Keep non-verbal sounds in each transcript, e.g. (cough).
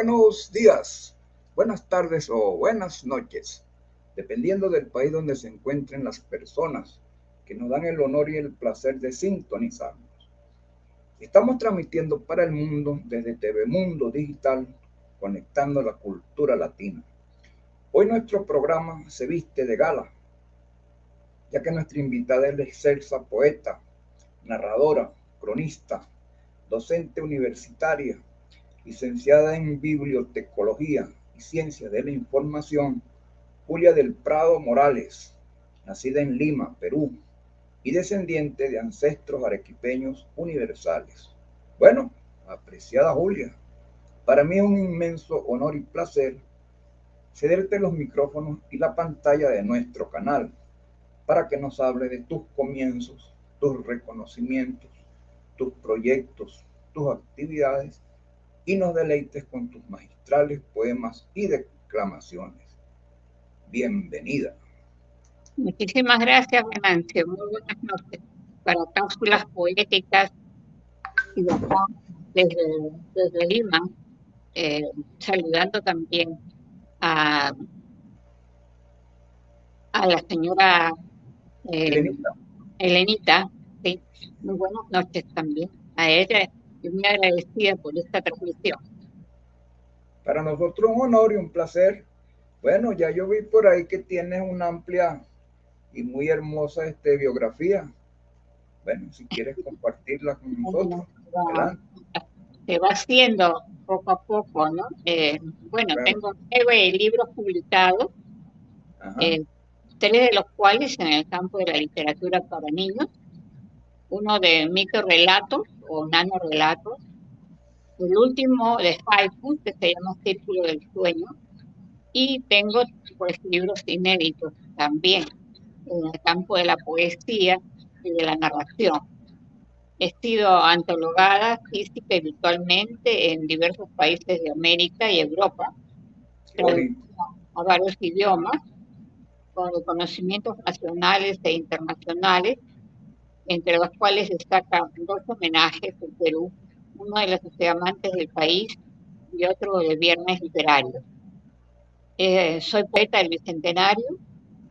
Buenos días, buenas tardes o buenas noches, dependiendo del país donde se encuentren las personas que nos dan el honor y el placer de sintonizarnos. Estamos transmitiendo para el mundo desde TV Mundo Digital, conectando la cultura latina. Hoy nuestro programa se viste de gala, ya que nuestra invitada es la excelsa poeta, narradora, cronista, docente universitaria, licenciada en Bibliotecología y Ciencia de la Información, Julia del Prado Morales, nacida en Lima, Perú, y descendiente de ancestros arequipeños universales. Bueno, apreciada Julia, para mí es un inmenso honor y placer cederte los micrófonos y la pantalla de nuestro canal para que nos hable de tus comienzos, tus reconocimientos, tus proyectos, tus actividades y nos deleites con tus magistrales poemas y declamaciones. Bienvenida. Muchísimas gracias, Venancio. Muy buenas noches. Para cápsulas poéticas y desde, desde Lima, eh, saludando también a, a la señora eh, Elenita, Elenita. Sí. Muy buenas noches también a ella y muy agradecida por esta transmisión. para nosotros un honor y un placer. Bueno, ya yo vi por ahí que tienes una amplia y muy hermosa este, biografía. Bueno, si quieres compartirla con nosotros, adelante. se va haciendo poco a poco, ¿no? Eh, bueno, Claro. tengo nueve libros publicados, eh, tres de los cuales en el campo de la literatura para niños, uno de microrelatos o nanorelatos, el último de haiku, que se llama Círculo del Sueño, y tengo pues libros inéditos también en el campo de la poesía y de la narración. He sido antologada física y virtualmente en diversos países de América y Europa, a varios idiomas, con reconocimientos nacionales e internacionales, entre los cuales destacan dos homenajes en Perú, uno de los amantes del país y otro de Viernes Literario. Eh, soy poeta del Bicentenario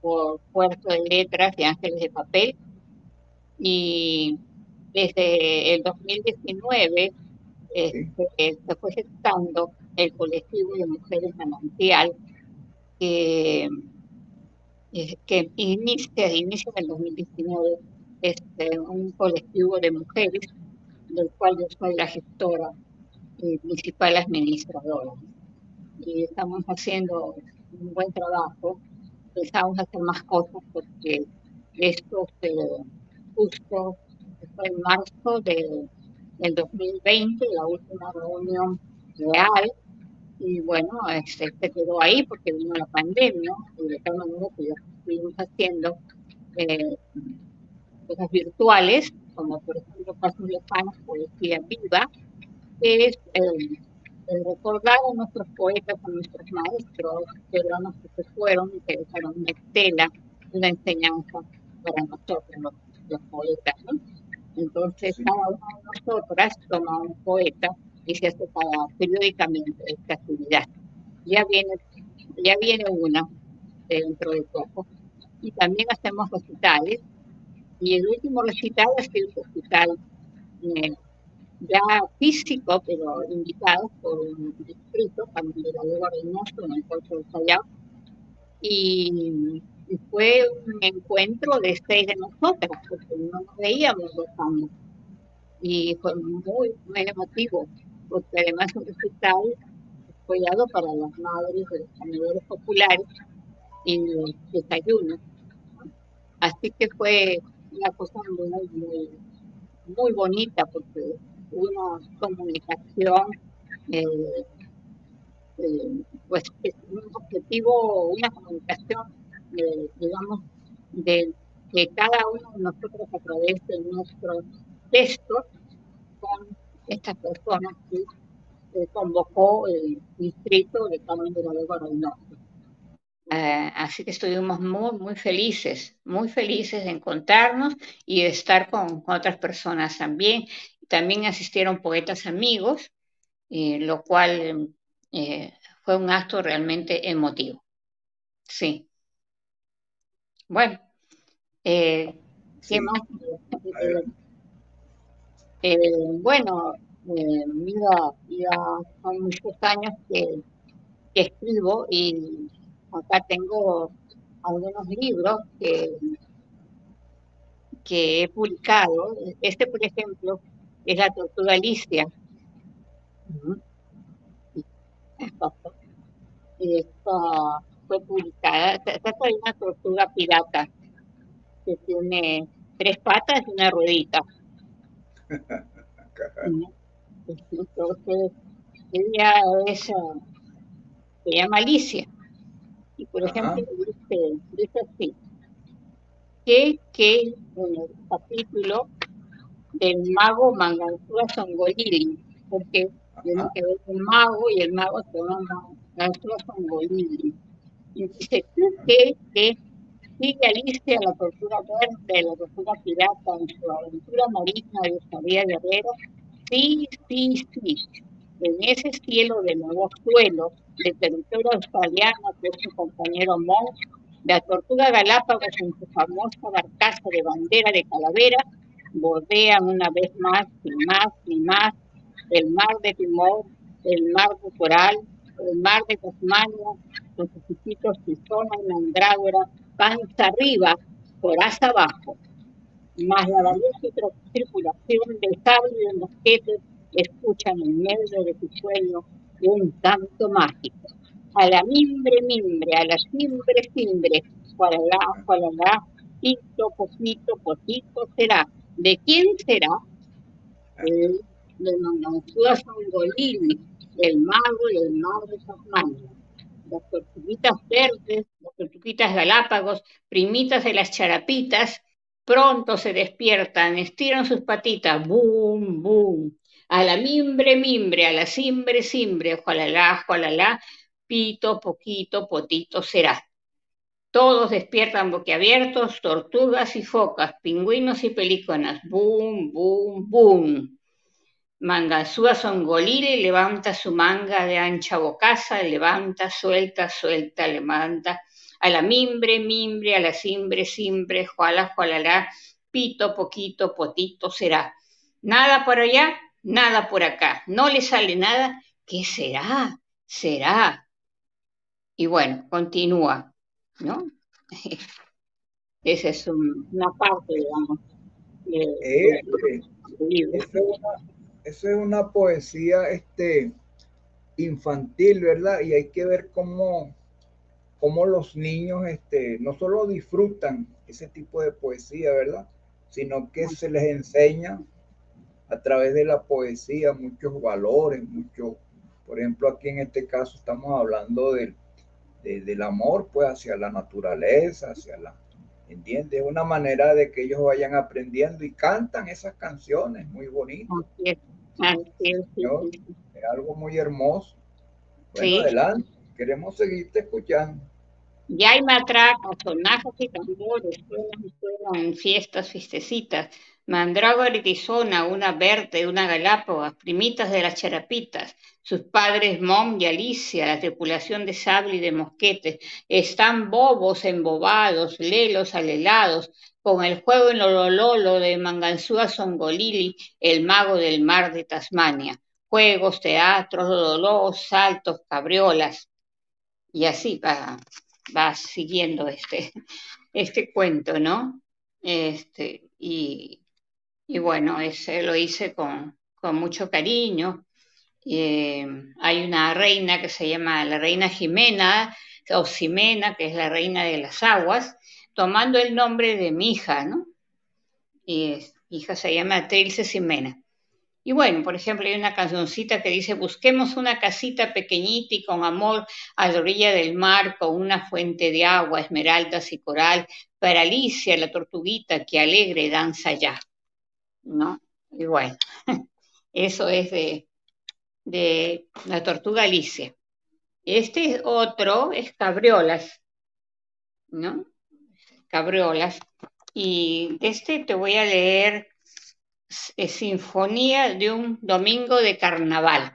por Puerto de Letras y Ángeles de Papel y desde el 2019 este, se fue gestando el colectivo de mujeres manantial que, eh, que inicia, inicia en el 2019 este, un colectivo de mujeres del cual yo soy la gestora y principal administradora. Y estamos haciendo un buen trabajo, pensamos hacer más cosas porque esto se, justo fue en marzo de, del 2020, la última reunión real, y bueno, este, se quedó ahí porque vino la pandemia, y de tal manera que ya estuvimos haciendo eh, cosas virtuales, como por ejemplo Pasos Lejanos, Poesía Viva, que es el recordar a nuestros poetas, a nuestros maestros peruanos que se fueron y que dejaron una estela, una enseñanza para nosotros, los, los poetas. ¿no? Entonces, Sí. cada una de nosotras toma un poeta y se hace cada, periódicamente esta actividad. Ya viene, ya viene una dentro de poco. Y también hacemos recitales. Y el último recital ha sido un recital eh, ya físico, pero invitados por un distrito, Diego Reynoso, en el puerto de Callao. Y, fue un encuentro de seis de nosotras, porque no nos veíamos dos años. Y fue muy, muy emotivo, porque además un recital apoyado para las madres de los comedores populares y los desayunos. Así que fue una cosa muy, muy, muy bonita porque una comunicación eh, eh, pues un objetivo, una comunicación, digamos, de que cada uno de nosotros a través de nuestros textos con estas personas que convocó el distrito de Carmen de la Norte. Eh, así que estuvimos muy, muy felices, muy felices de encontrarnos y de estar con, otras personas también. También asistieron poetas amigos, eh, lo cual eh, fue un acto realmente emotivo. Sí. Bueno, ¿qué más? bueno, mira, ya son muchos años que escribo y acá tengo algunos libros que, que he publicado. Este, por ejemplo, es La Tortuga Alicia. Esta fue publicada. Esta es una tortuga pirata que tiene tres patas y una ruedita. (laughs) Entonces, ella es, se llama Alicia. Y por ejemplo, dice, dice así, que, que en el capítulo del mago Manganzúa Songolili, porque tiene que ver con mago y el mago se llama Manganzúa Songolili. Y dice, que, que sigue Alicia la tortura verde, la tortura pirata en su aventura marina de María Guerrero, sí, sí, sí, en ese cielo de nuevo suelo, de territorio australiano, que su compañero Monk, la tortuga Galápagos en su famosa barcaza de bandera de calavera, bordean una vez más y más y más el mar de Timor, el mar de Coral, el mar de Tasmania, sus chiquitos Tizona y Mandrágora, panza arriba, coraza abajo, más la valiosa tripulación de sable y de mosquetes escuchan en medio de su sueño un canto mágico. A la mimbre, mimbre, a la simbre, simbre, cualala, cualala, pito, poquito, potito será. ¿De quién será? El de Manganzúa Sangolini, el mago y el mago de Tasmania. Las tortuguitas verdes, las tortuguitas galápagos, primitas de las charapitas, pronto se despiertan, estiran sus patitas, boom, boom, a la mimbre, mimbre, a la simbre, simbre, ojalá, ojalá, pito, poquito, potito será. Todos despiertan boquiabiertos, tortugas y focas, pingüinos y pelíconas. Boom, boom, boom. Mangasúa Songolile levanta su manga de ancha bocaza, levanta, suelta, suelta, levanta. A la mimbre, mimbre, a la simbre, simbre, juala, jualalá, pito, poquito, potito será. Nada por allá, nada por acá, no le sale nada, ¿qué será? Será. Y bueno, continúa, ¿no? (laughs) Esa es una parte, digamos. De, Eso es una poesía este, infantil, ¿verdad? Y hay que ver cómo, cómo los niños este, no solo disfrutan ese tipo de poesía, ¿verdad? Sino que se les enseña a través de la poesía muchos valores, muchos, por ejemplo, aquí en este caso estamos hablando del, del amor, pues, hacia la naturaleza, hacia la, ¿entiendes? Una manera de que ellos vayan aprendiendo y cantan esas canciones muy bonitas. Es algo muy hermoso. Bueno, adelante, queremos seguirte escuchando. Ya hay matracas, sonajos y tambores, fiestas, fiestecitas, Mandrágora Tizona, una verde, una galápaga, primitas de las charapitas, sus padres Mom y Alicia, la tripulación de sable y de mosquetes, están bobos, embobados, lelos, alelados, con el juego en Lolololo de Manganzúa Songolili, el mago del mar de Tasmania. Juegos, teatros, lololos, saltos, cabriolas. Y así va, va siguiendo este, (laughs) este cuento, ¿no? Este, y, y bueno, ese lo hice con, mucho cariño. Eh, hay una reina que se llama la reina Jimena o Ximena, que es la reina de las aguas, tomando el nombre de mi hija, ¿no? Y mi hija se llama Trilce Ximena. Y bueno, por ejemplo, hay una cancioncita que dice, busquemos una casita pequeñita y con amor a la orilla del mar, con una fuente de agua, esmeraldas y coral, para Alicia, la tortuguita que alegre danza ya. ¿No? Y bueno, (laughs) eso es de, de la tortuga Alicia. Este otro es Cabriolas, ¿no? Cabriolas. Y de este te voy a leer Sinfonía de un domingo de carnaval.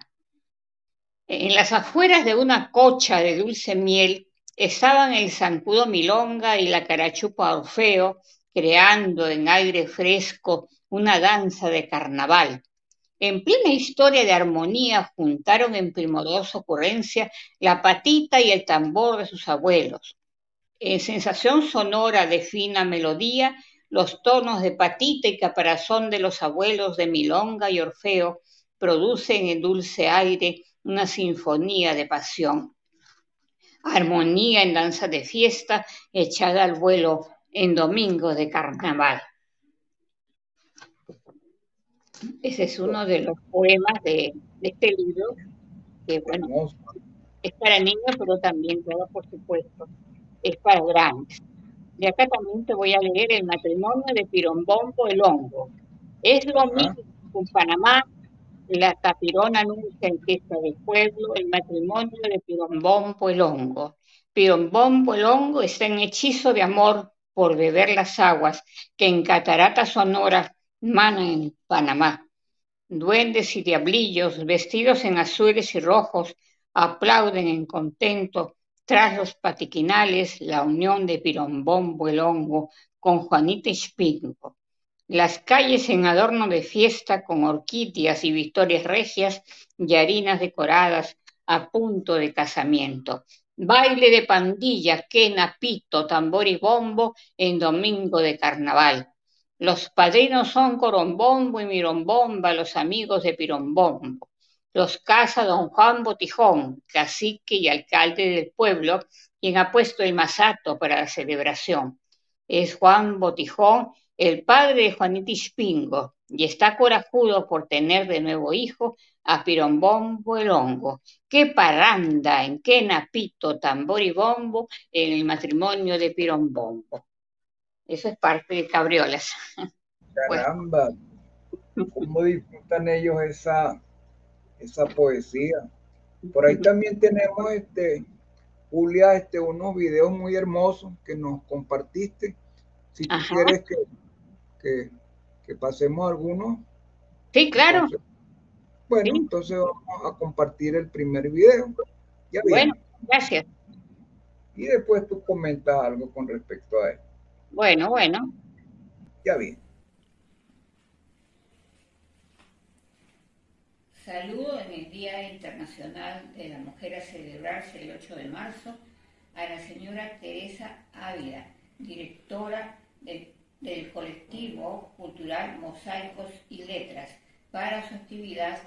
En las afueras de una cocha de dulce miel estaban el zancudo Milonga y la carachupa Orfeo creando en aire fresco una danza de carnaval. En plena historia de armonía juntaron en primorosa ocurrencia la patita y el tambor de sus abuelos. En sensación sonora de fina melodía los tonos de patita y caparazón de los abuelos de Milonga y Orfeo producen en dulce aire una sinfonía de pasión. Armonía en danza de fiesta echada al vuelo en domingo de carnaval. Ese es uno de los poemas de, este libro, que bueno, es para niños, pero también, por supuesto, es para grandes. Y acá también te voy a leer el matrimonio de Pirombombo el Hongo. Es lo mismo con Panamá, la tapirona anuncia en fiesta del pueblo el matrimonio de Pirombombo el Hongo. Pirombombo el Hongo está en hechizo de amor por beber las aguas que en Catarata Sonora manan en Panamá. Duendes y diablillos vestidos en azules y rojos aplauden en contento tras los patiquinales, la unión de Pirombombo el Hongo con Juanita Espingo. Las calles en adorno de fiesta con orquídeas y victorias regias y harinas decoradas a punto de casamiento. Baile de pandilla, quena, pito, tambor y bombo en domingo de carnaval. Los padrinos son Corombombo y Mirombomba, los amigos de Pirombombo los casa don Juan Botijón, cacique y alcalde del pueblo, quien ha puesto el masato para la celebración. Es Juan Botijón, el padre de Juanita Pingo, y está corajudo por tener de nuevo hijo a Pirombombo el hongo. Qué paranda, en qué napito, tambor y bombo en el matrimonio de Pirombombo. Eso es parte de Cabriolas. Caramba, ¿cómo disfrutan ellos esa esa poesía. Por ahí también tenemos, este, Julia, este, unos videos muy hermosos que nos compartiste. Si tú quieres que, que, pasemos algunos. Sí, claro. bueno, entonces vamos a compartir el primer video. Ya bueno, gracias. Y después tú comentas algo con respecto a él. Bueno, bueno. Ya bien. Saludo en el Día Internacional de la Mujer a celebrarse el 8 de marzo a la señora Teresa Ávila, directora del, colectivo cultural Mosaicos y Letras, para su actividad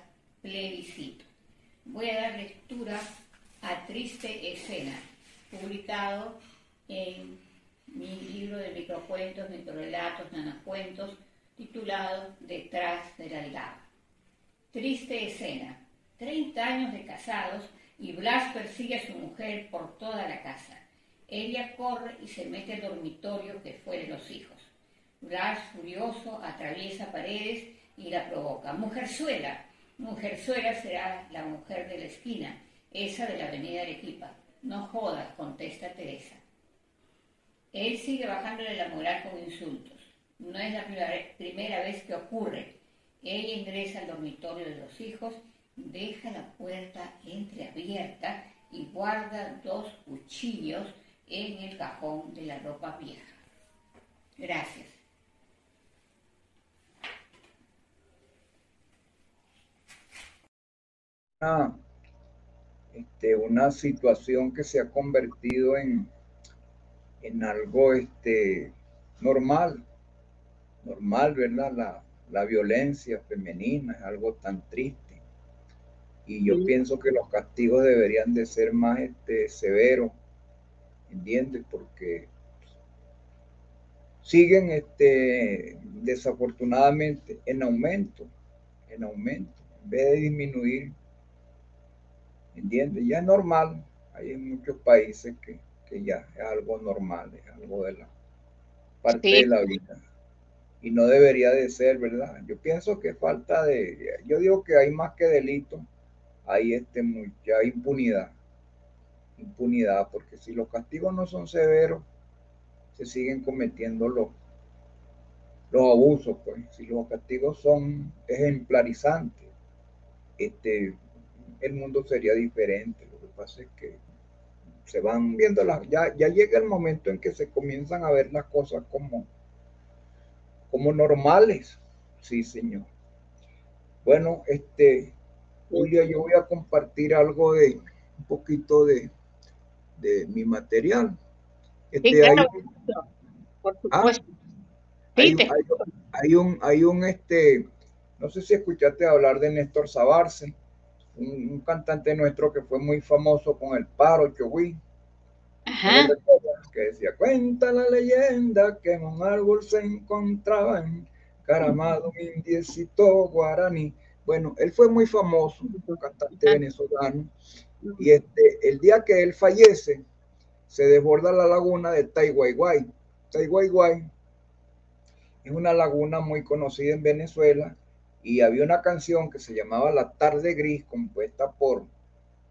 plebiscito. Voy a dar lectura a Triste Escena, publicado en mi libro de microcuentos, microrelatos, nanacuentos, titulado Detrás de la lava. Triste escena. Treinta años de casados y Blas persigue a su mujer por toda la casa. Ella corre y se mete al dormitorio que fue de los hijos. Blas, furioso, atraviesa paredes y la provoca. Mujerzuela. Mujerzuela será la mujer de la esquina, esa de la avenida Arequipa. No jodas, contesta Teresa. Él sigue bajándole la moral con insultos. No es la primera vez que ocurre. Ella ingresa al dormitorio de los hijos, deja la puerta entreabierta y guarda dos cuchillos en el cajón de la ropa vieja. Gracias. Ah, este, una situación que se ha convertido en, en algo este, normal, normal, ¿verdad? La, la violencia femenina es algo tan triste. Y yo pienso que los castigos deberían de ser más este, severos, ¿entiendes? Porque siguen este, desafortunadamente en aumento en aumento, en vez de disminuir. ¿Entiendes? Ya es normal. Hay muchos países que, ya es algo normal, es algo de la parte de la vida. Y no debería de ser, ¿verdad? Yo pienso que falta de, yo digo que hay más que delito, hay este, mucha impunidad. Impunidad, porque si los castigos no son severos, se siguen cometiendo los, los abusos, pues. Si los castigos son ejemplarizantes, este, el mundo sería diferente. Lo que pasa es que se van viendo las, ya, ya llega el momento en que se comienzan a ver las cosas como, como normales. Sí, señor. Bueno, este, Julia, yo voy a compartir algo de, un poquito de, de mi material. Este, hay, por ¿Ah? hay, un, hay un, este, no sé si escuchaste hablar de Néstor Sabarce un, cantante nuestro que fue muy famoso con el paro Chogui. Que decía, cuenta la leyenda que en un árbol se encontraban caramado, indiecito, guaraní. Bueno, él fue muy famoso, un cantante venezolano. Y este, el día que él fallece, se desborda la laguna de Taiwaiwai. Taiwaiwai es una laguna muy conocida en Venezuela y había una canción que se llamaba La Tarde Gris, compuesta por,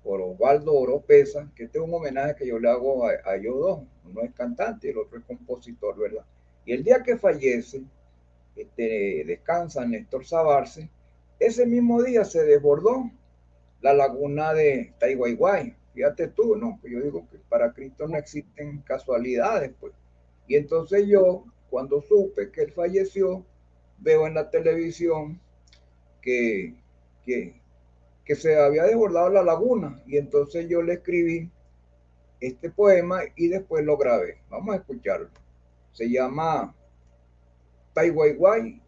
por Osvaldo Oropesa, que este es un homenaje que yo le hago a, a ellos dos. Uno es cantante y el otro es compositor, ¿verdad? Y el día que fallece, este, descansa Néstor Sabarce, ese mismo día se desbordó la laguna de Taiwaiwai. Fíjate tú, ¿no? Yo digo que para Cristo no existen casualidades, pues. Y entonces yo, cuando supe que él falleció, veo en la televisión que, que, se había desbordado la laguna y entonces yo le escribí este poema y después lo grabé. Vamos a escucharlo. Se llama Taiwaiwai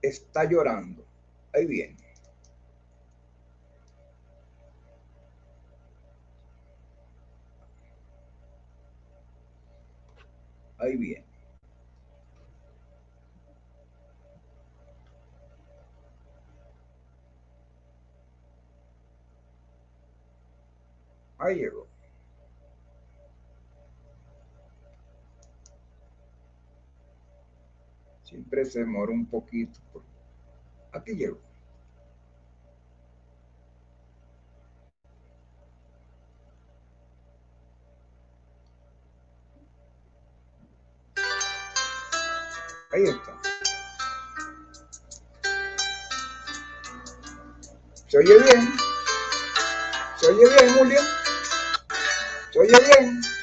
está llorando. Ahí viene. Ahí viene. Ahí llegó. Siempre se demora un poquito. Aquí llegó. Ahí está. ¿Se oye bien? ¿Se oye bien, Julia? ¿Se oye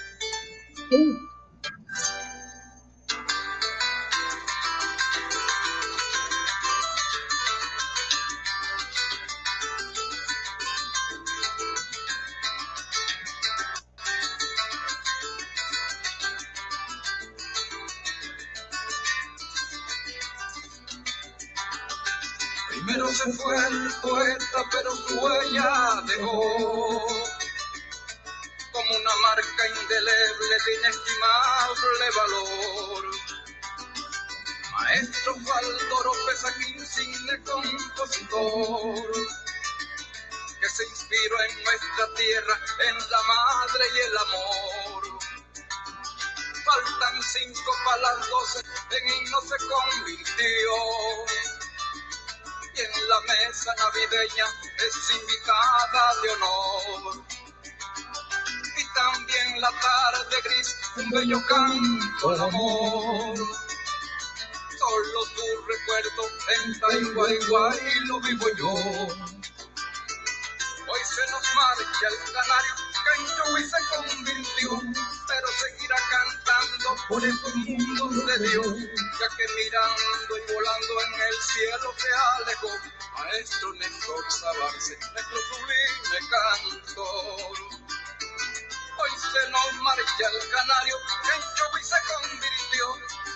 Solo tu recuerdo en Taiwán lo vivo yo. Hoy se nos marcha el canario que en Chubby se convirtió, pero seguirá cantando por estos mundos de Dios, ya que mirando y volando en el cielo se alejó. Maestro Néstor Sabarce, nuestro sublime cantor hoy se nos marcha el canario, en y se convirtió,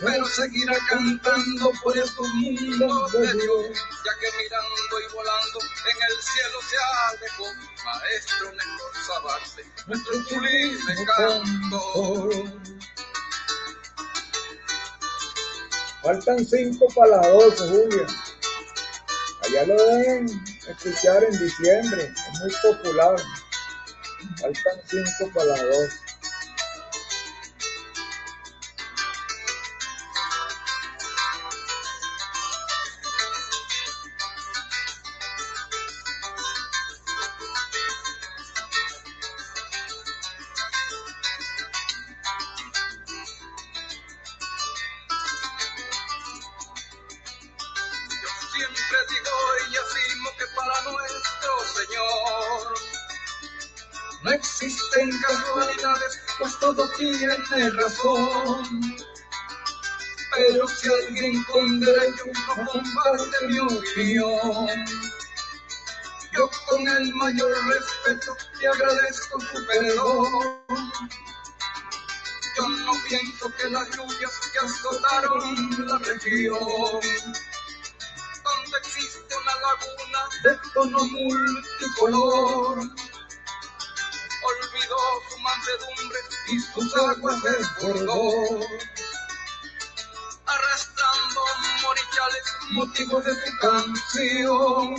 pero seguirá cantando por estos mundos de Dios, ya que mirando y volando en el cielo se alejó, maestro Néstor Sabarce, nuestro sublime canto. Faltan cinco para las Julia. Allá lo deben escuchar en diciembre, es muy popular. Faltan cinco para las dos. Tiene razón. Pero si alguien con derecho no comparte mi opinión, yo con el mayor respeto te agradezco tu perdón. Yo no pienso que las lluvias que azotaron la región, donde existe una laguna de tono multicolor, olvidó su mansedumbre y sus aguas desbordó, arrastrando morichales, motivos de su canción,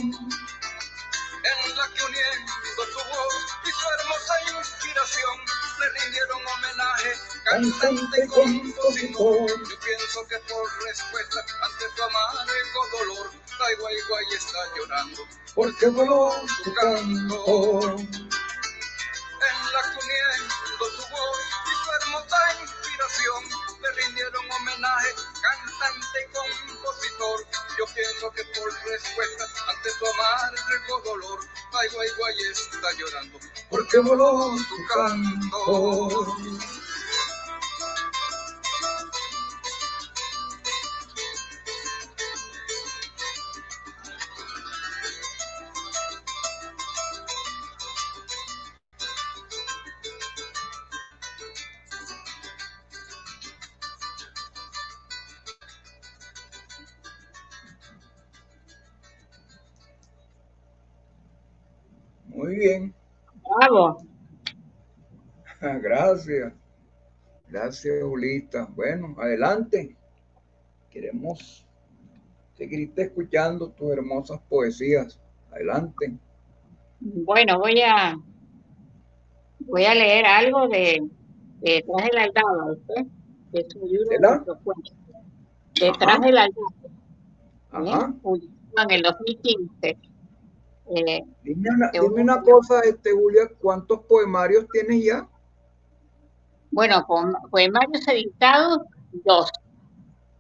en la que uniendo su voz y su hermosa inspiración, le rindieron homenaje, cantante y compositor. Yo pienso que por respuesta ante su amargo dolor, Guay Guay está llorando, porque voló su canto inspiración le rindieron homenaje cantante y compositor. Yo pienso que por respuesta ante su amargo dolor, Ay Guay Guay está llorando porque voló su canto. Bravo. Gracias. Gracias, Julita. Bueno, adelante. Queremos seguirte escuchando tus hermosas poesías. Adelante. Bueno, voy a voy a leer algo de, de Detrás del Aldaba, ¿viste? que es un libro ¿De la? Detrás Ajá. del Aldaba, Ajá. ¿eh? en el 2015. Eh, Dime una, dime cosa, este, Julia, ¿cuántos poemarios tienes ya? bueno, poemarios editados, dos.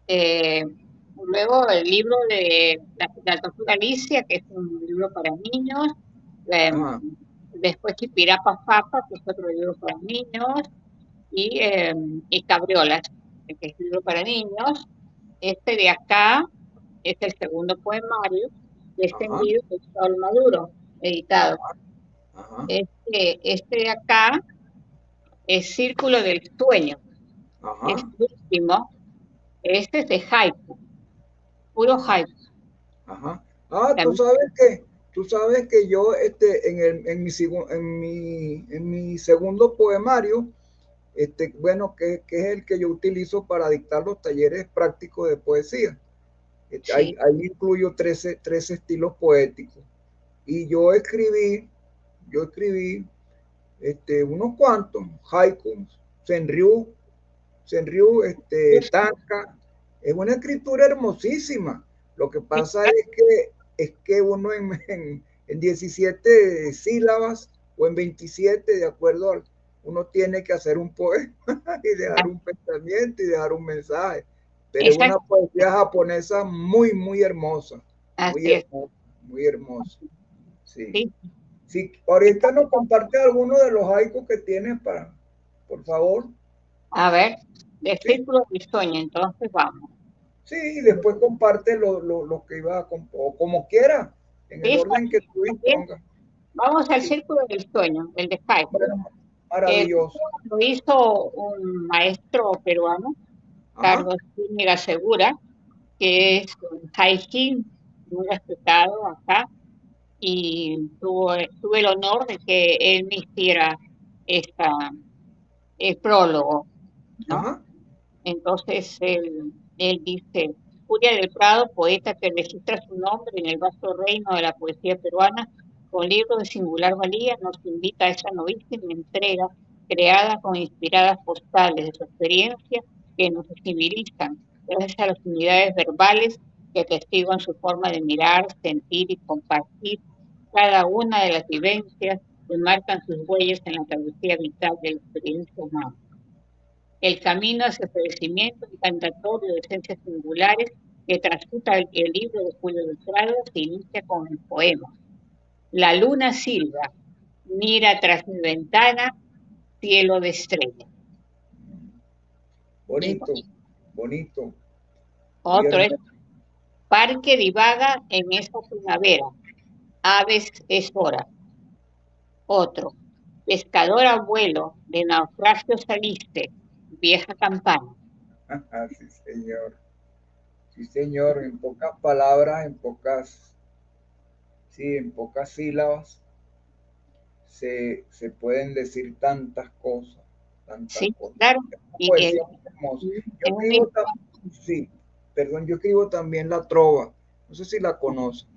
Eh, luego el libro de la, la tortuga Alicia, que es un libro para niños. Eh, después Chipirapa Papa, que es otro libro para niños. Y, eh, y Cabriolas, que es libro para niños. Este de acá es el segundo poemario de este Ajá. libro de Sol Maduro, editado. Ajá. Este, este de acá es Círculo del Sueño. Ajá. Este último, este es de haiku, puro haiku. Ajá. Ah, tú También- sabes que, tú sabes que yo, este, en el, en mi, en mi, en mi segundo poemario, este, bueno, que, que es el que yo utilizo para dictar los talleres prácticos de poesía. Ahí, Sí. ahí incluyo 13, 13 estilos poéticos. Y yo escribí, yo escribí este, unos cuantos, haikus, senryu, senryu, este, tanka. Es una escritura hermosísima. Lo que pasa es que, es que uno en, en, en 17 sílabas o en 27, de acuerdo al, uno tiene que hacer un poema (laughs) y dejar un pensamiento y dejar un mensaje. Pero es una poesía japonesa muy, muy hermosa. Muy Así hermosa, muy hermosa. Sí. Sí. Sí, ahorita nos comparte alguno de los haikus que tienes para, por favor. A ver, de Sí. Círculo del Sueño, entonces vamos. Sí, y después comparte lo, lo, lo que iba a o como quiera, en el Sí, orden que tú dispongas. Vamos al Círculo del Sueño, el de haiku. Bueno, maravilloso. Lo hizo un maestro peruano, Carlos Zúñiga Segura, que es un haikin muy respetado acá, y tuve, tuve el honor de que él me hiciera esta, el prólogo, ¿no? ajá, Entonces él, él dice, Furia del Prado, poeta que registra su nombre en el vasto reino de la poesía peruana, con libros de singular valía, nos invita a esa novísima entrega creada con inspiradas postales de su experiencia que nos civilizan, gracias a las unidades verbales que atestiguan su forma de mirar, sentir y compartir cada una de las vivencias que marcan sus huellas en la travesía vital de la experiencia humana. El camino hacia el crecimiento encantatorio de esencias singulares que transputa el, libro de Julio Prado se inicia con el poema. La luna silba, mira tras mi ventana, cielo de estrellas. Bonito, bonito. Otro es Parque divaga en esta primavera, aves es hora. Otro, pescador abuelo, de naufragio saliste, vieja campana. (laughs) sí, señor. Sí, señor, en pocas palabras, en pocas, sí, en pocas sílabas, se, pueden decir tantas cosas. Sí, claro. Y yo sí, perdón, yo escribo también la trova, no sé si la conocen,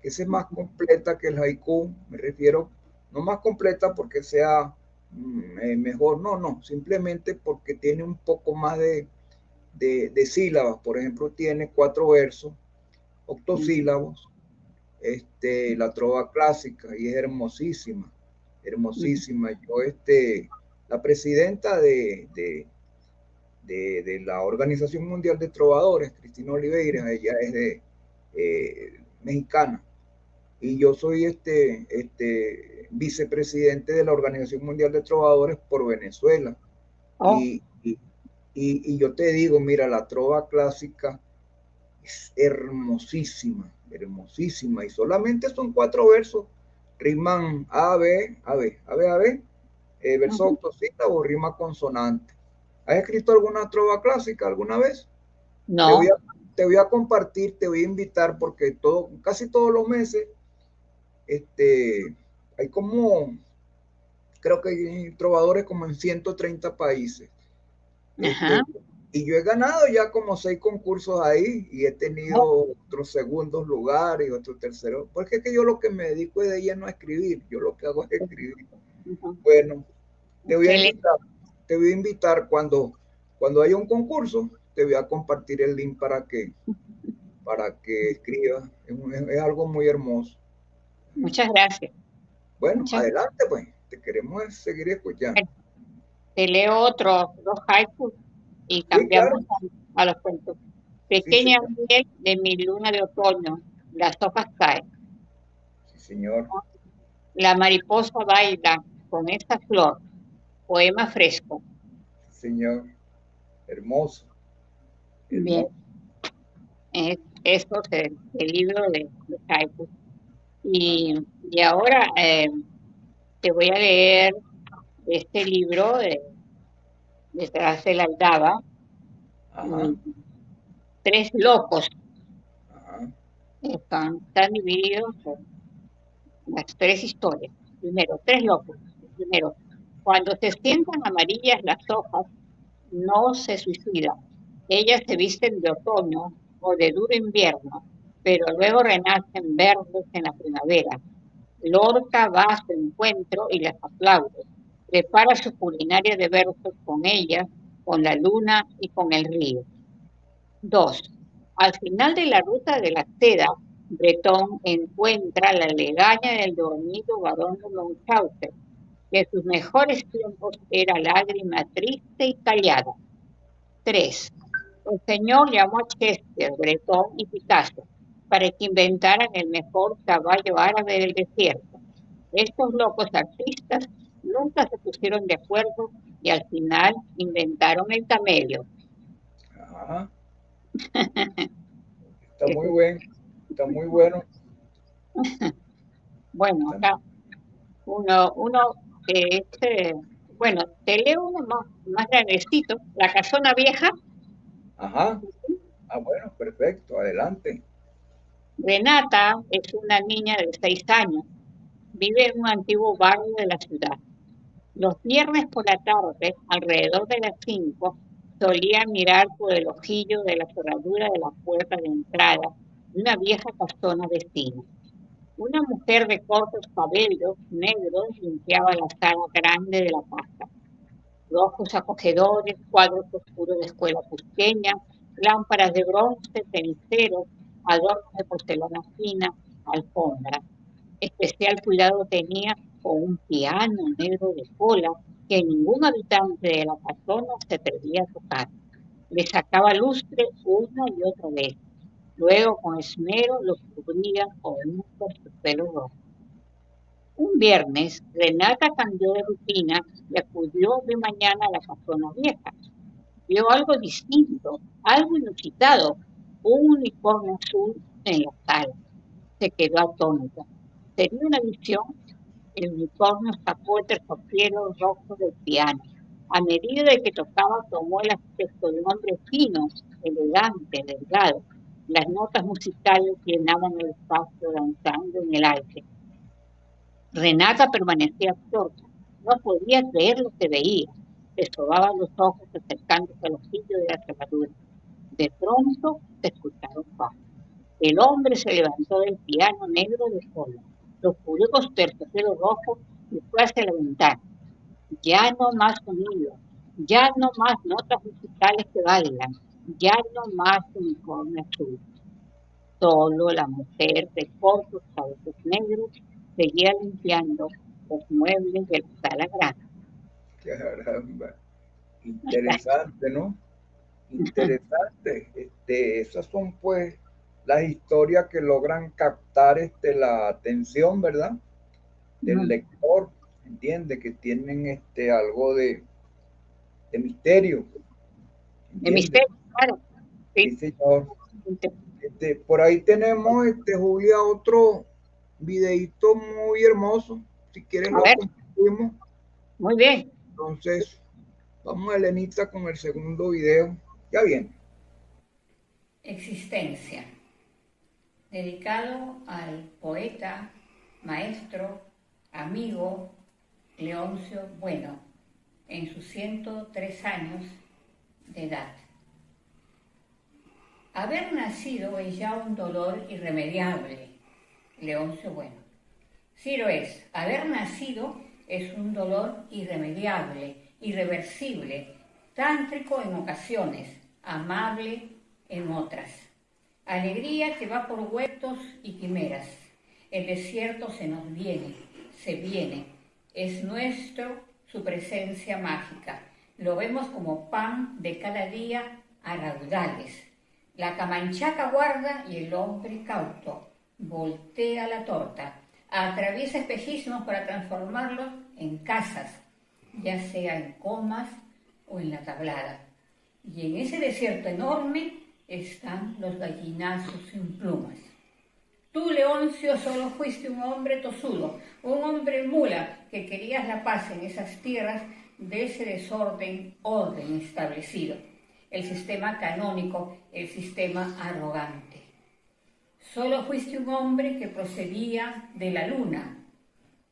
que esa es más completa que el haiku, me refiero, no más completa porque sea mm, eh, mejor, no, no, simplemente porque tiene un poco más de, de, sílabas, por ejemplo, tiene cuatro versos, octosílabos, este, la trova clásica, y es hermosísima, hermosísima. Yo, este, la presidenta de, de, la Organización Mundial de Trovadores, Cristina Oliveira, ella es de eh, mexicana, y yo soy este, este vicepresidente de la Organización Mundial de Trovadores por Venezuela. Oh. Y, y, yo te digo, mira, la trova clásica es hermosísima, hermosísima, y solamente son cuatro versos, riman A, B, A, B, A, B, A, B, eh, verso o rima consonante. ¿Has escrito alguna trova clásica alguna vez? No. Te voy, a, compartir, te voy a invitar porque todo, casi todos los meses este, hay como, creo que hay trovadores como en 130 países. Este, y yo he ganado ya como seis concursos ahí y he tenido otros segundos lugares y otros terceros. Porque es que yo lo que me dedico es de lleno a escribir. Yo lo que hago es escribir. Bueno, te voy a invitar te voy a invitar cuando, cuando haya un concurso, te voy a compartir el link para que, para que escribas. Es, algo muy hermoso. Muchas gracias. Bueno, adelante pues, te queremos seguir escuchando. Te leo otro, dos haikus y cambiamos a, los cuentos. Pequeña miel de mi luna de otoño, las hojas caen. Sí, señor. La mariposa baila con esta flor, poema fresco. Señor, hermoso. Bien. esto es el, libro de, de Y, y, ahora eh, te voy a leer este libro de, detrás de la aldaba. Tres locos. Están, están divididos en las tres historias. Primero, tres locos. Primero, cuando se sientan amarillas las hojas, no se suicidan. Ellas se visten de otoño o de duro invierno, pero luego renacen verdes en la primavera. Lorca va a su encuentro y las aplaude. Prepara su culinaria de versos con ellas, con la luna y con el río. 2. Al final de la ruta de la seda, Bretón encuentra la legaña del dormido varón de Monchausen, que sus mejores tiempos era lágrima triste y callada. 3. El Señor llamó a Chester, Breton y Picasso para que inventaran el mejor caballo árabe del desierto. Estos locos artistas nunca se pusieron de acuerdo y al final inventaron el camello. (laughs) Está muy bueno, está muy bueno. bueno, acá uno, uno este, bueno, te leo uno más, más grandecito, La Casona Vieja. Ajá. Ah, bueno, perfecto, adelante. Renata es una niña de seis años. Vive en un antiguo barrio de la ciudad. Los viernes por la tarde, alrededor de las cinco, solía mirar por el ojillo de la cerradura de la puerta de entrada de una vieja casona vecina. Una mujer de cortos cabellos negros limpiaba la sala grande de la casa. Rojos acogedores, cuadros oscuros de escuela pequeña, lámparas de bronce, ceniceros, adornos de porcelana fina, alfombra. Especial cuidado tenía con un piano negro de cola que ningún habitante de la casona se atrevía a tocar. Le sacaba lustre una y otra vez. Luego con esmero lo cubría con un pelo rojo. Un viernes, Renata cambió de rutina y acudió de mañana a la casona vieja. Vio algo distinto, algo inusitado, un unicornio azul en la sala. Se quedó atónita. Tenía una visión el unicornio sacó el terciopelo rojo del piano. A medida que tocaba, tomó el aspecto de un hombre fino, elegante, delgado. Las notas musicales llenaban el espacio danzando en el aire. Renata permanecía absorta. No podía creer lo que veía. Se sobaba los ojos acercándose al ojillo de la cerradura. De pronto se escucharon pasos. El hombre se levantó del piano negro de solo los furiosos terciopelos rojos y fue hacia la ventana. Ya no más sonido, ya no más notas musicales que valgan, ya no más unicornio azul. Solo la mujer de cortos cabezos negros seguía limpiando los muebles de la sala grande. Caramba, interesante, ¿no? Interesante. Este, esas son pues las historias que logran captar este, la atención, ¿verdad? Del lector, entiende que tienen este algo de, de misterio. De misterio, claro. Sí, señor. Este, por ahí tenemos, este, Julia, otro videito muy hermoso. Si quieren lo compartimos. Muy bien. Entonces, vamos a Elenita con el segundo video. Ya viene. Existencia dedicado al poeta, maestro, amigo Leoncio Bueno, en sus 103 años de edad. Haber nacido es ya un dolor irremediable, Leoncio Bueno. Lo es, haber nacido es un dolor irremediable, irreversible, tántrico en ocasiones, amable en otras. Alegría que va por huertos y quimeras. El desierto se nos viene, se viene. Es nuestro su presencia mágica. Lo vemos como pan de cada día a raudales. La camanchaca guarda y el hombre cauto voltea la torta, atraviesa espejismos para transformarlos en casas, ya sea en comas o en la tablada. Y en ese desierto enorme están los gallinazos sin plumas. Tú, Leoncio, solo fuiste un hombre tosudo, un hombre mula que querías la paz en esas tierras de ese desorden, orden establecido, el sistema canónico, el sistema arrogante. Solo fuiste un hombre que procedía de la luna,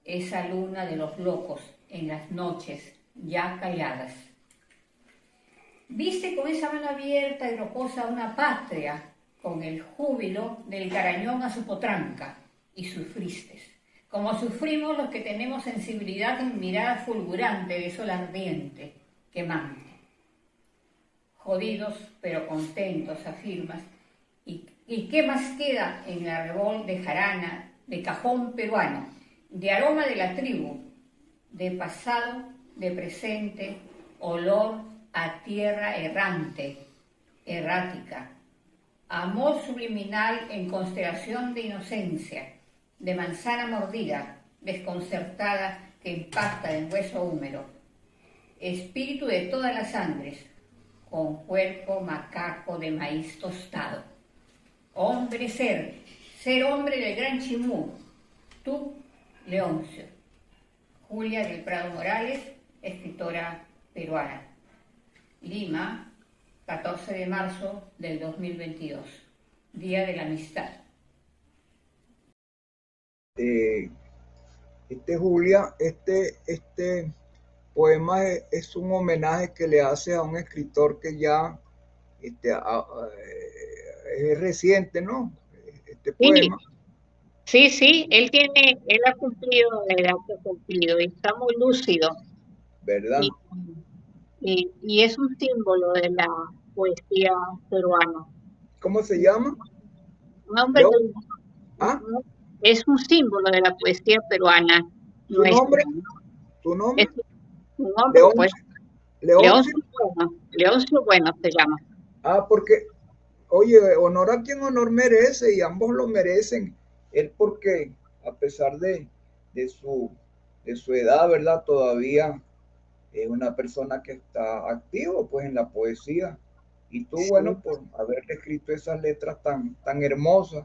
esa luna de los locos en las noches ya calladas Viste con esa mano abierta y rocosa una patria, con el júbilo del carañón a su potranca, y sufriste, como sufrimos los que tenemos sensibilidad en mirada fulgurante de sol ardiente, quemante. Jodidos pero contentos, afirmas, ¿y, y qué más queda en la revol de jarana, de cajón peruano, de aroma de la tribu, de pasado, de presente, olor a tierra errante, errática, amor subliminal en constelación de inocencia, de manzana mordida, desconcertada que impacta en hueso húmero, espíritu de todas las sangres, con cuerpo macaco de maíz tostado. Hombre ser, ser hombre del gran chimú, tú, Leoncio. Julia del Prado Morales, escritora peruana. Lima, 14 de marzo del 2022, Día de la Amistad. Eh, este Julia, este, este poema es, es un homenaje que le hace a un escritor que ya este, a- a- eh, es reciente, ¿no? Este Sí. poema. Sí, sí, él tiene, él ha cumplido la edad que ha cumplido y está muy lúcido ¿verdad? y, y, y es un símbolo de la poesía peruana. ¿Cómo se llama? Yo- que- ¿Ah? es un símbolo de la poesía peruana. ¿Su nuestra, nombre? ¿no? ¿Tu nombre? Es hombre, León. pues, Leoncio. Leoncio Bueno, Leoncio Bueno se llama. Ah, porque, oye, honor a quien honor merece y ambos lo merecen. Él porque, a pesar de, de su, de su edad, ¿verdad? Todavía es una persona que está activo, pues, en la poesía. Y tú, Sí. bueno, por haber escrito esas letras tan, tan hermosas,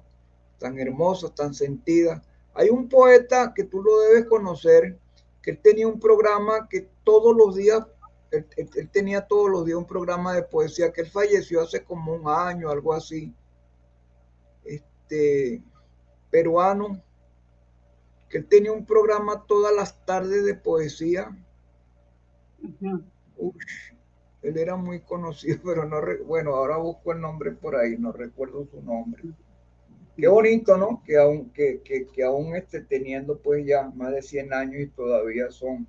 tan hermosas, tan sentidas. Hay un poeta que tú lo debes conocer, que él tenía un programa que todos los días él, él- él tenía todos los días un programa de poesía que él falleció hace como un año, algo así. Este peruano, que él tenía un programa todas las tardes de poesía. Ush, él era muy conocido, (laughs) pero no, bueno, ahora busco el nombre por ahí, no recuerdo su nombre. Qué bonito, ¿no? Que aún, que, que, que aún esté teniendo pues ya más de 100 años y todavía son,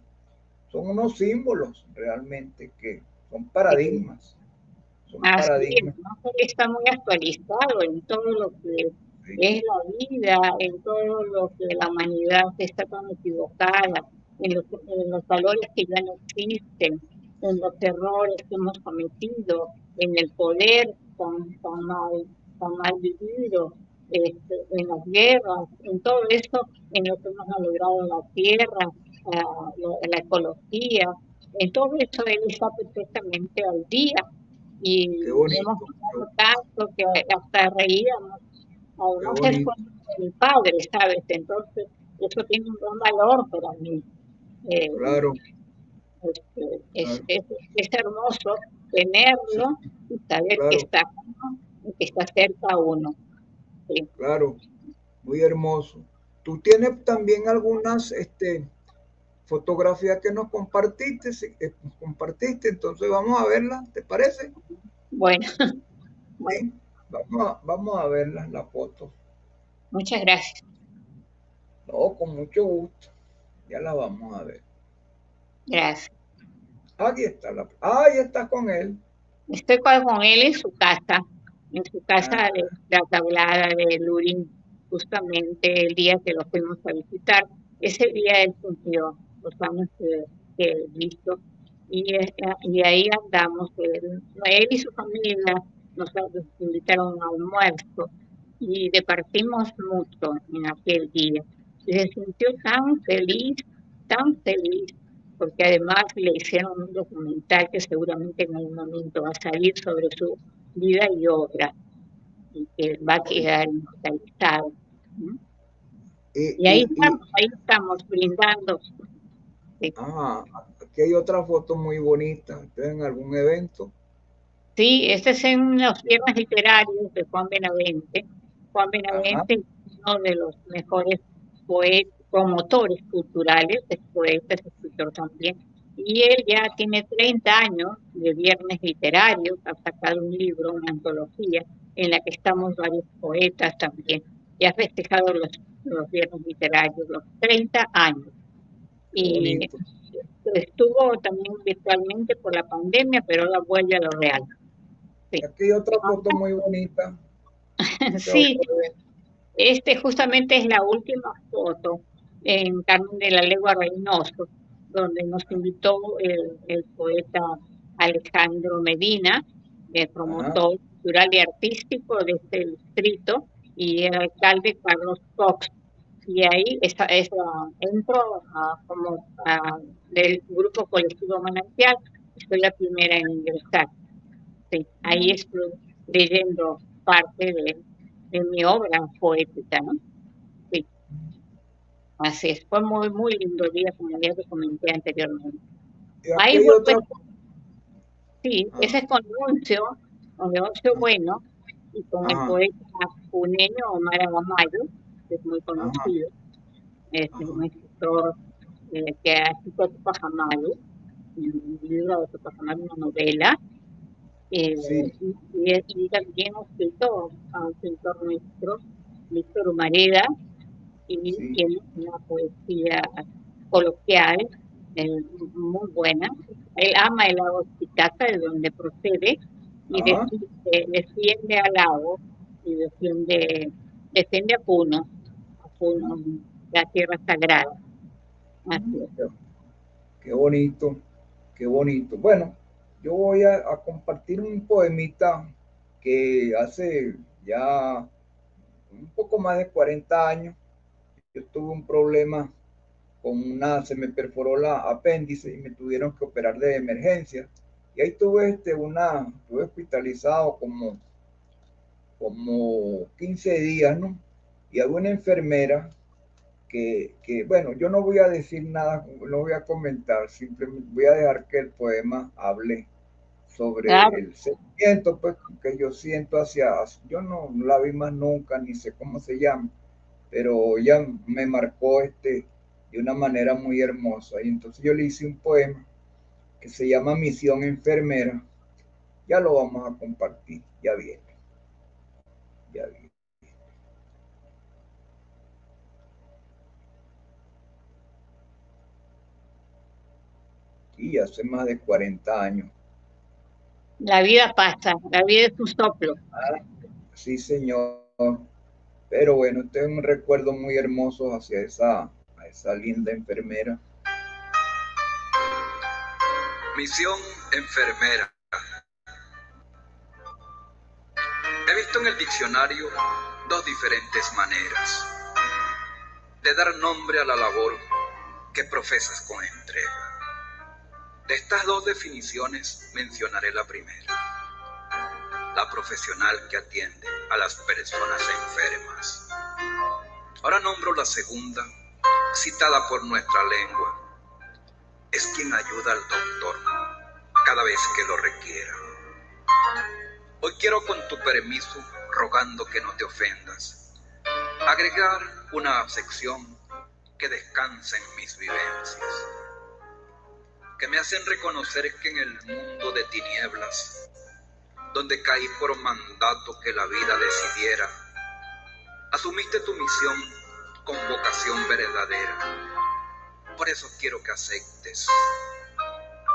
son unos símbolos realmente que son paradigmas. Son Así es, paradigmas. ¿no? Él está muy actualizado en todo lo que sí. es la vida, en todo lo que la humanidad está tan equivocada, en los, en los valores que ya no existen, en los errores que hemos cometido, en el poder tan, tan mal, tan mal vivido, este, en las guerras, en todo eso, en lo que hemos logrado en la tierra, en la ecología, en todo eso él está perfectamente al día y hemos hablado tanto que hasta reíamos además con mi padre, ¿sabes? Entonces, eso tiene un gran valor para mí. Eh, Claro, este, es, claro. es, es hermoso tenerlo y saber Claro. que está uno y que está cerca a uno. Claro, muy hermoso. Tú tienes también algunas este, fotografías que nos compartiste, nos compartiste, entonces vamos a verlas, ¿te parece? Bueno, (laughs) Sí, vamos a, vamos a verlas, las fotos. muchas gracias. No, con mucho gusto. Ya la vamos a ver. Gracias. Aquí está la. Ah, ahí está con él. Estoy con él en su casa, en su casa Ah. de la tablada de Lurín, justamente el día que lo fuimos a visitar. Ese día él cumplió los años que, que visto y, eh, y ahí andamos. Él, él y su familia nos invitaron a un almuerzo y departimos mucho en aquel día. Y se sintió tan feliz, tan feliz, porque además le hicieron un documental que seguramente en algún momento va a salir sobre su vida y obra y que va a quedar inmortalizado. ¿no? Y, Y ahí y- y- estamos, ahí estamos brindando. Sí. ah, aquí hay otra foto muy bonita. ¿Está en algún evento? Sí, este es en los viernes literarios de Juan Benavente. Juan Benavente es uno de los mejores poetas, promotores culturales, es poeta, es escritor también. Y él ya tiene 30 años de viernes literarios, ha sacado un libro, una antología, en la que estamos varios poetas también. Y ha festejado los, los viernes literarios, los 30 años. Y bonito. estuvo también virtualmente por la pandemia, pero ahora vuelve a lo real. Sí. Aquí hay otra foto muy bonita. (laughs) Sí, este justamente es la última foto en Carmen de la Legua Reynoso, donde nos invitó el, el poeta Alejandro Medina, el promotor cultural y artístico de este distrito, y el alcalde Carlos Cox. Y ahí esa, esa, entro a- como a- del grupo colectivo Manantial, soy la primera en ingresar. Sí, ahí estoy leyendo parte de, de mi obra poética, ¿no? Sí. Así es, fue muy, muy lindo día, como ya te comenté anteriormente. Ahí hay fue, pues, sí, Ah. ese es con Leoncio, con Bueno, y con Ajá. el poeta puneño Omar Agamayo, que es muy conocido, es Ajá. un escritor eh, que ha escrito Pajamayo, un libro autopersonal, una novela, eh, y, también ha escrito a un escritor nuestro, Víctor Humareda, y tiene una poesía coloquial eh, muy buena. Él ama el lago Titicaca, de donde procede, y defiende, al lago y defiende, defiende a Puno, a Puno, la tierra sagrada. Qué bonito, qué bonito. Bueno, yo voy a, compartir un poemita que hace ya un poco más de 40 años, yo tuve un problema con una, se me perforó la apéndice y me tuvieron que operar de emergencia. Y ahí tuve este, una, estuve hospitalizado como, como 15 días, ¿no? Y había una enfermera que, que, bueno, yo no voy a decir nada, no voy a comentar, simplemente voy a dejar que el poema hable sobre el sentimiento pues, que yo siento hacia, yo no la vi más nunca, ni sé cómo se llama, pero ella me marcó este de una manera muy hermosa. Y entonces yo le hice un poema que se llama Misión Enfermera. Ya lo vamos a compartir, ya viene. Ya viene. Y hace más de 40 años. La vida pasa, la vida es un soplo. Ah, sí, señor. Pero bueno, tengo un recuerdo muy hermoso hacia esa esa linda enfermera. Misión enfermera. He visto en el diccionario dos diferentes maneras de dar nombre a la labor que profesas con entrega. De estas dos definiciones mencionaré la primera, la profesional que atiende a las personas enfermas. Ahora nombro la segunda, citada por nuestra lengua, es quien ayuda al doctor cada vez que lo requiera. Hoy quiero con tu permiso, rogando que no te ofendas, agregar una sección que descansa en mis vivencias, que me hacen reconocer que en el mundo de tinieblas, donde caí por mandato que la vida decidiera, asumiste tu misión con vocación verdadera. Por eso quiero que aceptes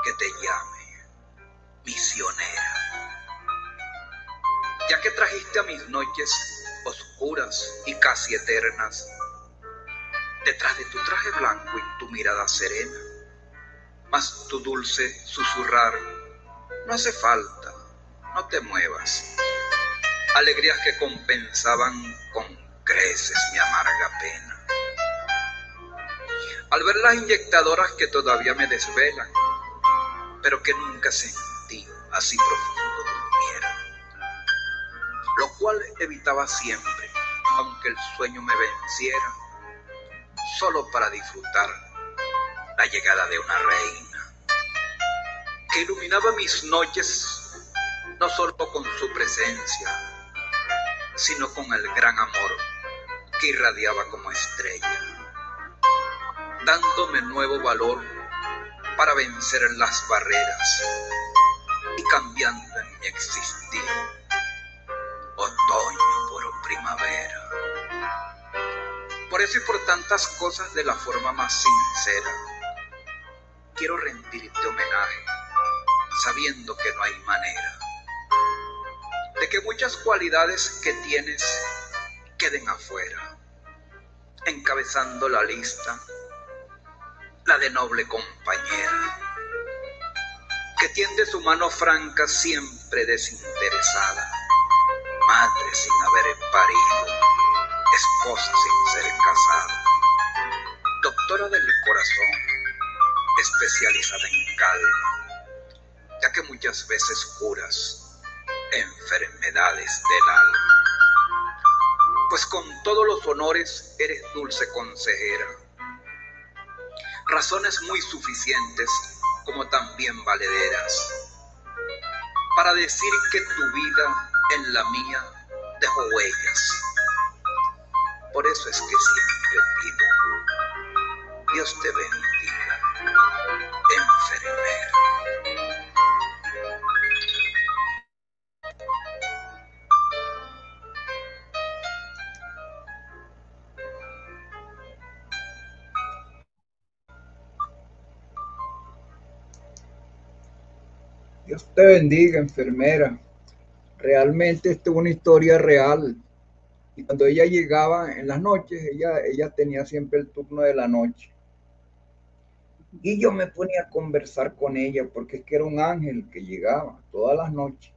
que te llame misionera. Ya que trajiste a mis noches oscuras y casi eternas, detrás de tu traje blanco y tu mirada serena, más tu dulce susurrar, no hace falta, no te muevas. Alegrías que compensaban con creces mi amarga pena. Al ver las inyectadoras que todavía me desvelan, pero que nunca sentí así profundo durmiera, lo cual evitaba siempre, aunque el sueño me venciera, solo para disfrutar la llegada de una reina, que iluminaba mis noches no solo con su presencia, sino con el gran amor que irradiaba como estrella, dándome nuevo valor para vencer las barreras y cambiando en mi existir, otoño por primavera. Por eso y por tantas cosas de la forma más sincera, quiero rendirte homenaje, sabiendo que no hay manera de que muchas cualidades que tienes queden afuera, encabezando la lista, la de noble compañera, que tiende su mano franca siempre desinteresada, madre sin haber parido, esposa sin ser casada, doctora del corazón, especializada en calma, ya que muchas veces curas enfermedades del alma pues con todos los honores eres dulce consejera. Razones muy suficientes como también valederas para decir que tu vida en la mía dejó huellas. Por eso es que siempre pido, Dios te bendiga, enfermera. Dios te bendiga, enfermera. Realmente esta es una historia real. Y cuando ella llegaba en las noches, ella, ella tenía siempre el turno de la noche. Y yo me ponía a conversar con ella porque es que era un ángel que llegaba todas las noches.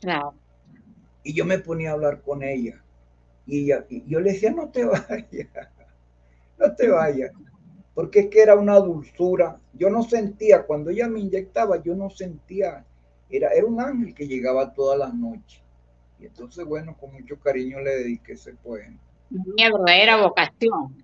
Claro. Y yo me ponía a hablar con ella. Y, ella, y yo le decía, no te (laughs) vayas, no te vayas. Porque es que era una dulzura. Yo no sentía, cuando ella me inyectaba, yo no sentía, era, era un ángel que llegaba todas las noches. Y entonces, bueno, con mucho cariño le dediqué ese poema. Mi verdadera vocación.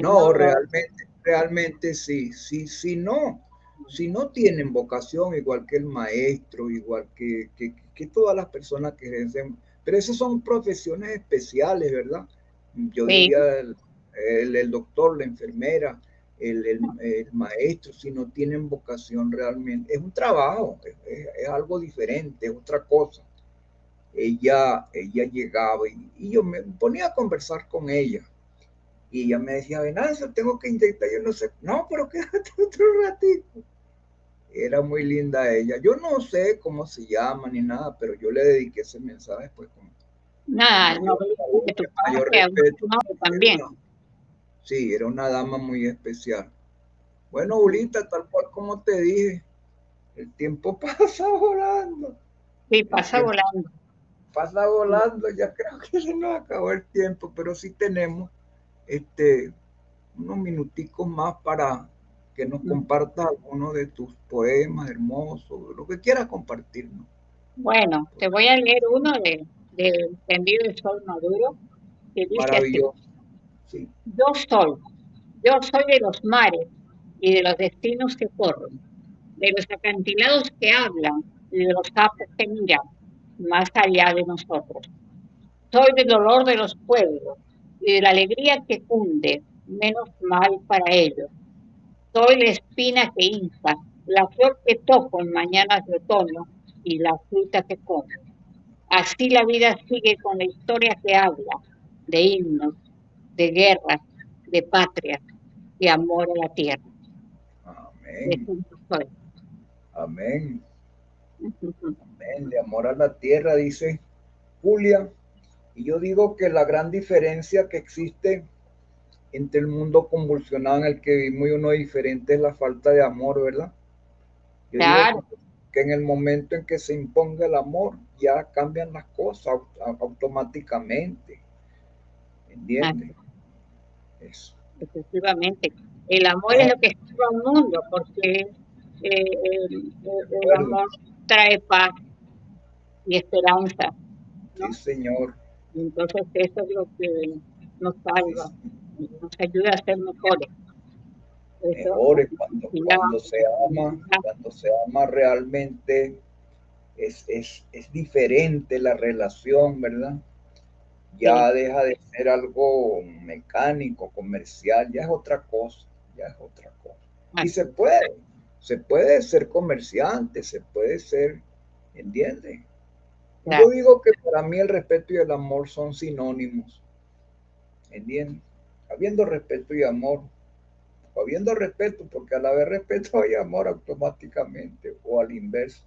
No, realmente, realmente sí, sí, sí, no. Si no tienen vocación, igual que el maestro, igual que, que, que todas las personas que ejercen, pero esas son profesiones especiales, ¿verdad? Yo Sí. diría el, el- doctor, la enfermera, el, el- el maestro, si no tienen vocación realmente, es un trabajo, es, algo diferente, es otra cosa. Ella, ella llegaba y, y yo me ponía a conversar con ella. Y ella me decía, Venancio, tengo que inyectar, yo no sé, no, pero quédate (laughs) otro ratito. Era muy linda ella. Yo no sé cómo se llama ni nada, pero yo le dediqué ese mensaje, pues, con Nada, no, un respeto. nombre también. Sí, era una dama muy especial. Bueno, Ulita, tal cual como te dije, el tiempo (laughs) pasa volando, Sí, pasa volando. pasa volando, ya creo que se nos acabó el tiempo, pero sí tenemos este, unos minuticos más para que nos Mm. compartas alguno de tus poemas hermosos, lo que quieras compartirnos. Bueno, te voy a leer uno de, del tendido de sol maduro que dice así. Yo soy, yo soy de los mares y de los destinos que corren, de los acantilados que hablan y de los sapos que miran más allá de nosotros. Soy del dolor de los pueblos y de la alegría que cunde, menos mal para ellos. Soy la espina que hincha, la flor que toco en mañanas de otoño y la fruta que como. Así la vida sigue con la historia que habla de himnos, de guerras, de patria, de amor a la tierra. amén, amén. Amén, de amor a la tierra, dice Julia. Y yo digo que la gran diferencia que existe entre el mundo convulsionado en el que vivimos y uno diferente es la falta de amor, ¿verdad? Yo digo Claro. que en el momento en que se imponga el amor, ya cambian las cosas au- automáticamente. ¿Entiendes? Eso. Efectivamente. El amor es lo que salva al mundo, porque eh, el, amor trae paz y esperanza. ¿no? Sí, señor. Entonces eso es lo que nos salva, nos ayuda a ser mejores. Eso- mejores cuando, cuando se ama, cuando se ama realmente es, es, es diferente la relación, ¿verdad? Ya deja de ser algo mecánico, comercial, ya es otra cosa, ya es otra cosa. Y se puede, se puede ser comerciante, se puede ser, ¿entiendes? Yo digo que para mí el respeto y el amor son sinónimos, ¿entiendes? Habiendo respeto y amor, o habiendo respeto, porque al haber respeto hay amor automáticamente, o al inverso.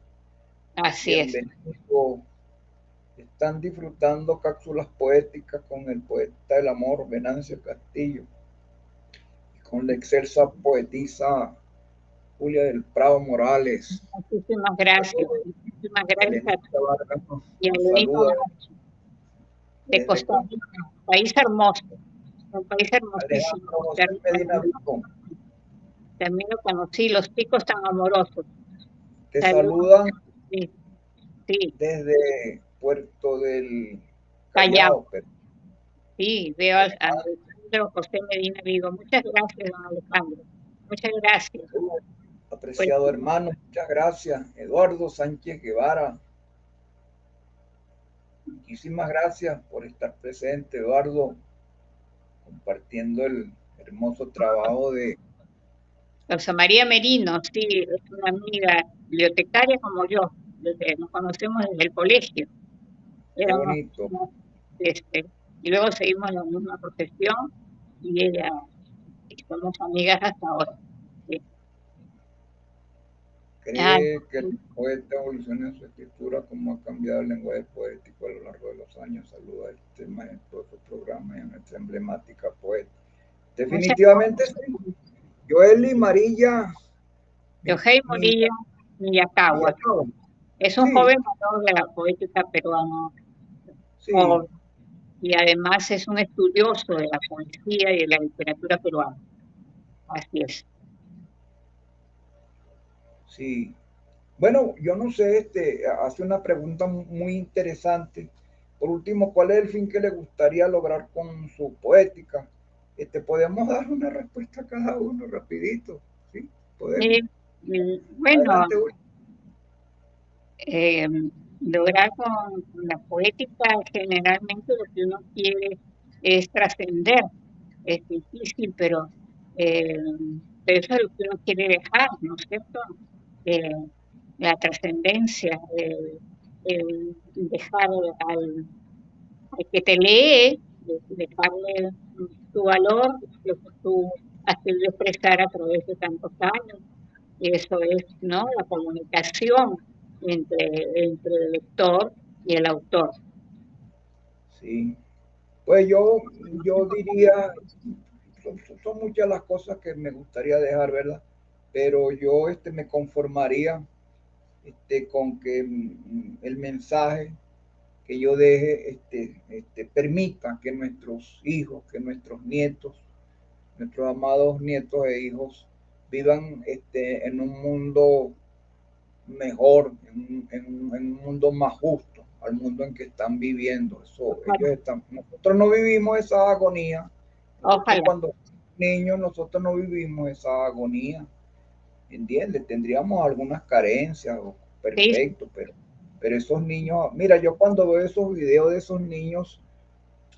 Así es. Bienvenido. Están disfrutando cápsulas poéticas con el poeta del amor, Venancio Castillo, y con la excelsa poetisa Julia del Prado Morales. Muchísimas gracias. Muchísimas gracias Vargas y de Costa Rica, país hermoso, un país hermosísimo. Alejandro. También lo conocí, los chicos tan amorosos. Te Saludos. saludan Sí, sí, desde Puerto del Callao. Sí, veo a Alejandro José Medina Vigo. Muchas gracias, don Alejandro. Muchas gracias. Apreciado hermano, muchas gracias. Eduardo Sánchez Guevara. Muchísimas gracias por estar presente, Eduardo, compartiendo el hermoso trabajo de Rosa María Merino, sí, es una amiga bibliotecaria como yo, desde, nos conocemos desde el colegio. Este, y luego seguimos la misma profesión y ella, y somos amigas hasta ahora. sí. cree que el poeta evoluciona en su escritura, como ha cambiado el lenguaje poético a lo largo de los años. Saluda a este majestuoso programa y a nuestra emblemática poeta. Definitivamente sí. Joeli Marilla. Yohei Morilla Miyakawa. Es un joven valor de la poética peruana. Sí. Y además es un estudioso de la poesía y de la literatura peruana. Así es. Sí. Bueno, yo no sé, este, hace una pregunta muy interesante. Por último, ¿cuál es el fin que le gustaría lograr con su poética? Este, podemos dar una respuesta a cada uno rapidito, ¿sí? ¿Podemos? bueno, eh, lograr con la poética generalmente lo que uno quiere es trascender. Es difícil, pero, eh, pero eso es lo que uno quiere dejar, ¿no es cierto? eh, la trascendencia, el, dejar al, que te lee, dejarle tu valor, lo que tú has querido expresar a través de tantos años. Y eso es ¿no? la comunicación entre, entre el lector y el autor. Sí, pues yo, yo diría, son, muchas las cosas que me gustaría dejar, ¿verdad? pero yo este, me conformaría este, con que mm, el mensaje que yo deje este, este, permita que nuestros hijos, que nuestros nietos, nuestros amados nietos e hijos vivan este, en un mundo mejor, en, un mundo más justo al mundo en que están viviendo. Eso, ellos están, nosotros no vivimos esa agonía. Cuando niños nosotros no vivimos esa agonía. ¿entiendes? Tendríamos algunas carencias, perfecto, pero, pero esos niños, mira, yo cuando veo esos videos de esos niños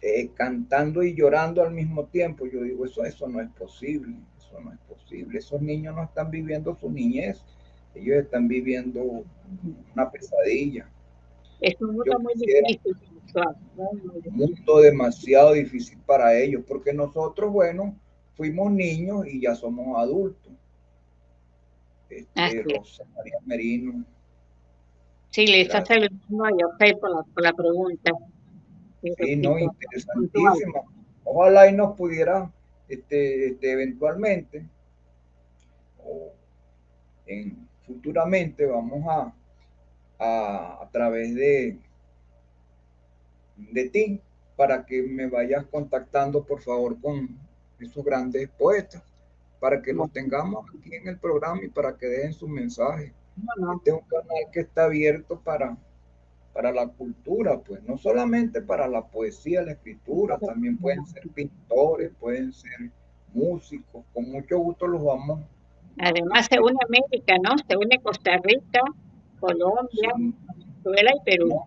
eh, cantando y llorando al mismo tiempo, yo digo, eso, eso no es posible, eso no es posible. Esos niños no están viviendo su niñez, ellos están viviendo una pesadilla. Es un mundo muy difícil. Un mundo demasiado difícil para ellos, porque nosotros, bueno, fuimos niños y ya somos adultos este, Rosa María Merino. Sí, le está saludando a Yopel por la, por la pregunta. Sí, no, interesantísimo. Ojalá y nos pudiera este, este, eventualmente o en, futuramente vamos a, a, a través de, de ti para que me vayas contactando por favor con esos grandes poetas para que los tengamos aquí en el programa y para que dejen su mensaje. Este es un canal que está abierto para, para la cultura, pues no solamente para la poesía, la escritura, también pueden ser pintores, pueden ser músicos, con mucho gusto los vamos. Además se une América, ¿no? Se une Costa Rica, Colombia, Venezuela y Perú.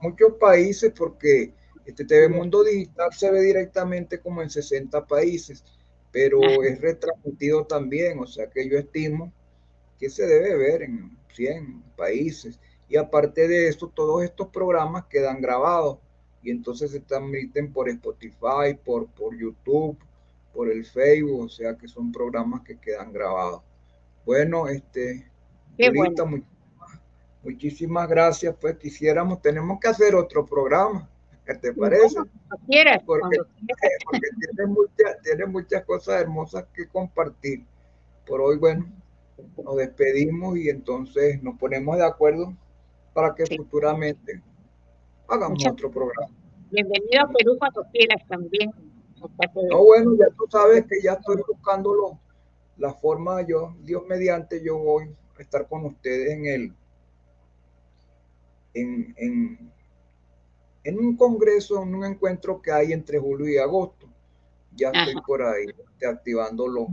muchos, países porque este TV Mundo Digital se ve directamente como en 60 países pero es retransmitido también, o sea que yo estimo que se debe ver en 100 países. Y aparte de eso, todos estos programas quedan grabados y entonces se transmiten por Spotify, por, por YouTube, por el Facebook, o sea que son programas que quedan grabados. Bueno, este, muchísimas, gracias. Pues quisiéramos, tenemos que hacer otro programa. ¿Qué te parece? porque, (laughs) tiene, muchas cosas hermosas que compartir. Por hoy, bueno, nos despedimos y entonces nos ponemos de acuerdo para que futuramente hagamos otro programa. Bienvenido a Perú cuando quieras también. No, bueno, ya tú sabes que ya estoy buscando la forma, yo, Dios mediante, yo voy a estar con ustedes en el, en, en en un congreso, en un encuentro que hay entre julio y agosto. Ya estoy por ahí este, activando los,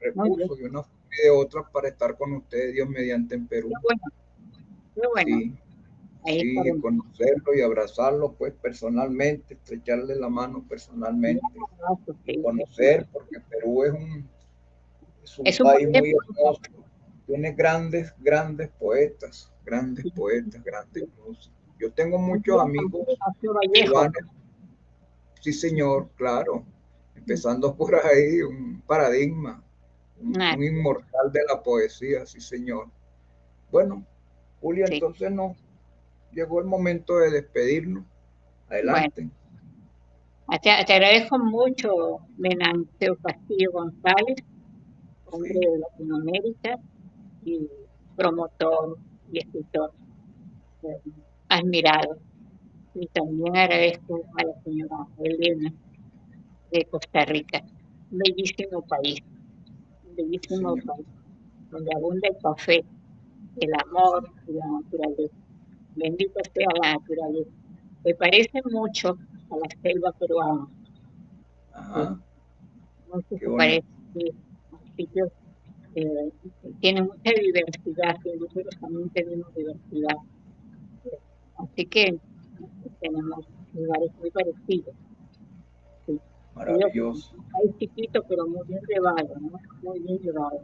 recursos de una y de otra para estar con ustedes, Dios mediante en Perú. Sí, sí conocerlo y abrazarlo pues personalmente, estrecharle la mano personalmente, conocer, porque Perú es un, es un país muy hermoso, tiene grandes, grandes poetas, grandes poetas, grandes músicos. Yo tengo muchos amigos Sí, señor, claro. Empezando por ahí, un paradigma, un, inmortal de la poesía, sí, señor. Bueno, Julia, entonces no. Llegó el momento de despedirnos. Adelante. te, agradezco mucho, Menanteo Castillo González, hombre de Latinoamérica y promotor y escritor eh, admirado. Y también agradezco a la señora Elena de Costa Rica. Un bellísimo país, un bellísimo país, donde abunda el café, el amor y la naturaleza. Bendito sea la naturaleza. Me parece mucho a la selva peruana. Ajá. Mucho se parece, sitios eh, tienen mucha diversidad, nosotros también tenemos diversidad. Así que tenemos lugares muy parecidos. Maravilloso. Hay chiquito, pero muy bien llevado, ¿no? Muy bien llevado,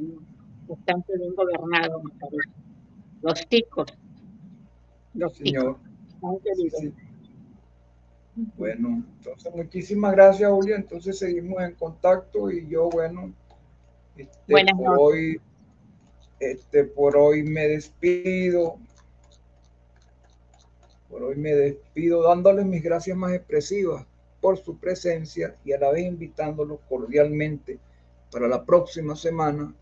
bastante bien gobernado, me parece. Los ticos. Los Señor. Bueno, entonces muchísimas gracias, Julia. Entonces seguimos en contacto y yo, bueno, este, por hoy, este, por hoy me despido. Por hoy me despido dándoles mis gracias más expresivas por su presencia y a la vez invitándolos cordialmente para la próxima semana,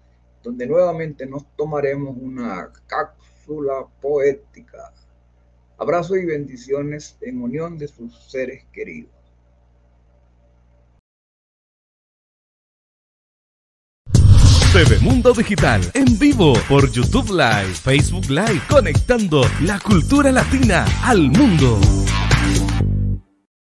donde nuevamente nos tomaremos una cápsula poética. Abrazos y bendiciones en unión de sus seres queridos. TV Mundo Digital en vivo por YouTube Live, Facebook Live, conectando la cultura latina al mundo.